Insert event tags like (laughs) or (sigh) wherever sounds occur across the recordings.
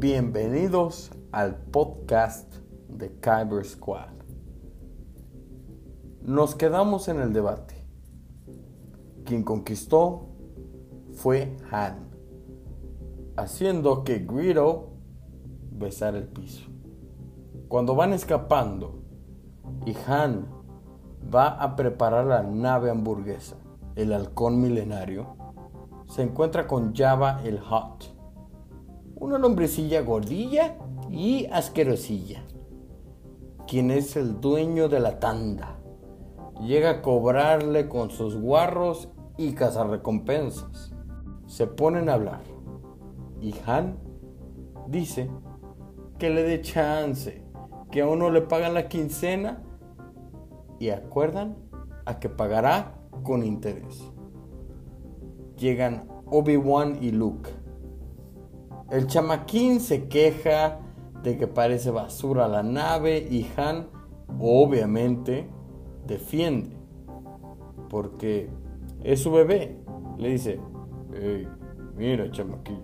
Bienvenidos al podcast de Kyber Squad. Nos quedamos en el debate. Quien conquistó fue Han, haciendo que Greedo besara el piso. Cuando van escapando y Han va a preparar la nave hamburguesa, el halcón milenario, se encuentra con Java el Hot, una lombrecilla gordilla y asquerosilla, quien es el dueño de la tanda. Llega a cobrarle con sus guarros y recompensas. Se ponen a hablar y Han dice que le dé chance, que a uno le pagan la quincena y acuerdan a que pagará con interés. Llegan Obi-Wan y Luke. El chamaquín se queja de que parece basura la nave y Han obviamente defiende porque es su bebé. Le dice, hey, mira chamaquillo,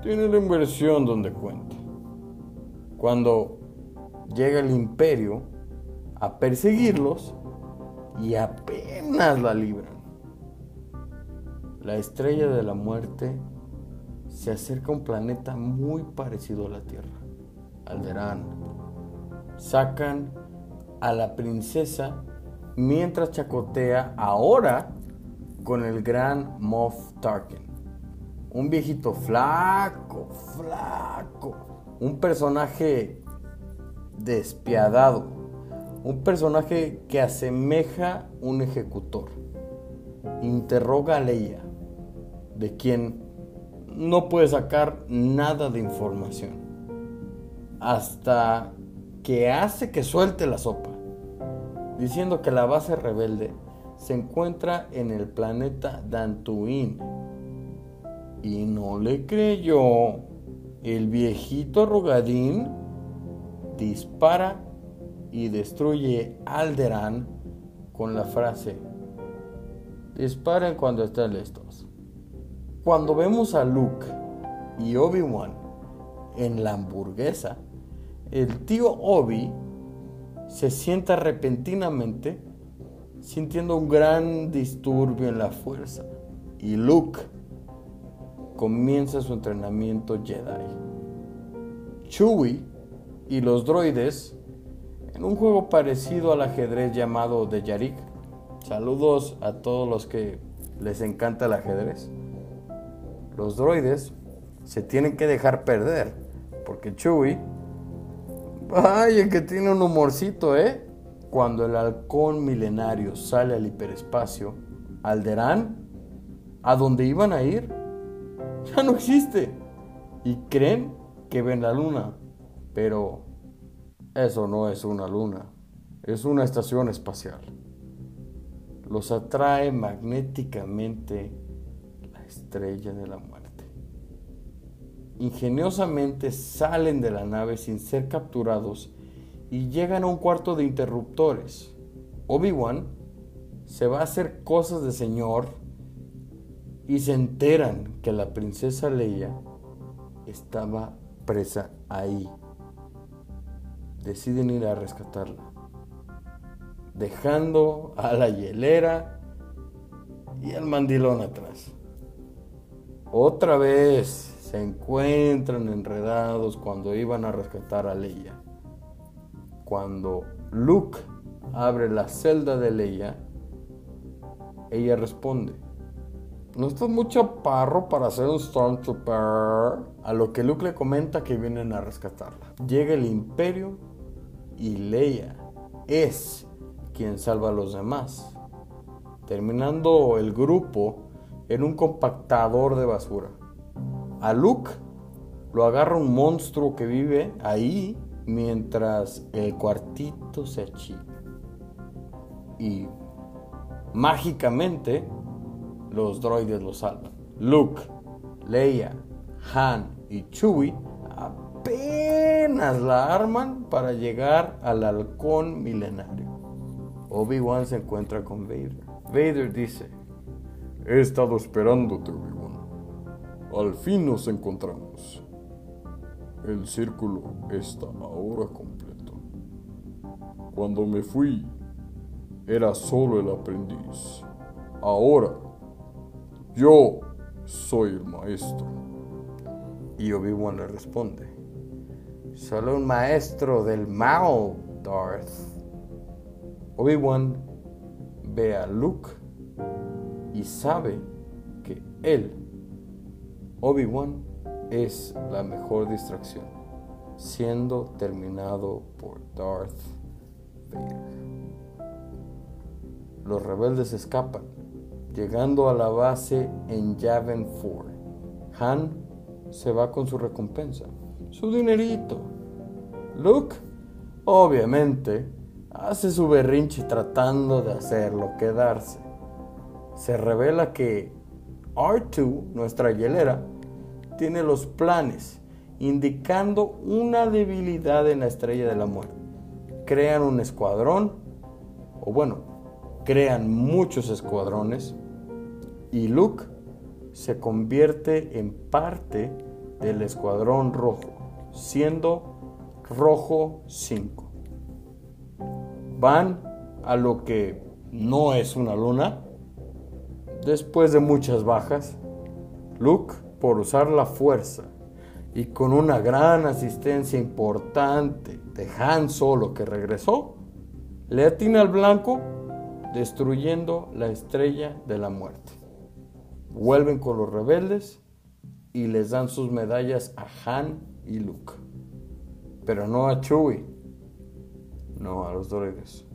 tiene la inversión donde cuenta. Cuando llega el imperio a perseguirlos y apenas la libran. La estrella de la muerte se acerca un planeta muy parecido a la Tierra, Alderaan. Sacan a la princesa mientras chacotea ahora con el gran Moff Tarkin. Un viejito flaco, flaco. Un personaje despiadado. Un personaje que asemeja un ejecutor. Interroga a Leia de quien no puede sacar nada de información. Hasta que hace que suelte la sopa, diciendo que la base rebelde se encuentra en el planeta Dantooine. Y no le creyó. El viejito Rogadín dispara y destruye Alderaan con la frase: Disparen cuando estén listos. Cuando vemos a Luke y Obi-Wan en la hamburguesa, el tío Obi se sienta repentinamente sintiendo un gran disturbio en la fuerza y Luke comienza su entrenamiento Jedi. Chewie y los droides en un juego parecido al ajedrez llamado de Yarik. Saludos a todos los que les encanta el ajedrez los droides se tienen que dejar perder. Porque Chewie, vaya que tiene un humorcito, ¿eh? Cuando el halcón milenario sale al hiperespacio, Alderán, a donde iban a ir, (laughs) ya no existe. Y creen que ven la luna. Pero eso no es una luna, es una estación espacial. Los atrae magnéticamente estrella de la muerte. Ingeniosamente salen de la nave sin ser capturados y llegan a un cuarto de interruptores. Obi-Wan se va a hacer cosas de señor y se enteran que la princesa Leia estaba presa ahí. Deciden ir a rescatarla, dejando a la hielera y al mandilón atrás. Otra vez se encuentran enredados cuando iban a rescatar a Leia. Cuando Luke abre la celda de Leia, ella responde, ¿no estás muy chaparro para ser un Stormtrooper? A lo que Luke le comenta que vienen a rescatarla. Llega el imperio y Leia es quien salva a los demás. Terminando el grupo, en un compactador de basura. A Luke lo agarra un monstruo que vive ahí mientras el cuartito se achica. Y mágicamente los droides lo salvan. Luke, Leia, Han y Chewie apenas la arman para llegar al halcón milenario. Obi-Wan se encuentra con Vader. Vader dice, He estado esperándote, Obi-Wan. Al fin nos encontramos. El círculo está ahora completo. Cuando me fui, era solo el aprendiz. Ahora, yo soy el maestro. Y Obi-Wan le responde, solo un maestro del mal, Darth. Obi-Wan ve a Luke y sabe que él, Obi-Wan, es la mejor distracción, siendo terminado por Darth Vader. Los rebeldes escapan, llegando a la base en Yavin 4. Han se va con su recompensa, su dinerito. Luke, obviamente, hace su berrinche tratando de hacerlo quedarse. Se revela que R2, nuestra hielera, tiene los planes, indicando una debilidad en la estrella de la muerte. Crean un escuadrón, o bueno, crean muchos escuadrones, y Luke se convierte en parte del escuadrón rojo, siendo rojo 5. Van a lo que no es una luna, después de muchas bajas, Luke por usar la fuerza y con una gran asistencia importante de Han Solo que regresó, le atina al blanco destruyendo la estrella de la muerte. Vuelven con los rebeldes y les dan sus medallas a Han y Luke. Pero no a Chewie, no a los droides.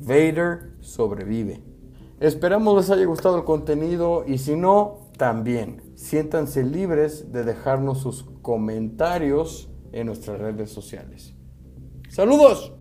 Vader sobrevive. Esperamos les haya gustado el contenido y si no, también siéntanse libres de dejarnos sus comentarios en nuestras redes sociales. ¡Saludos!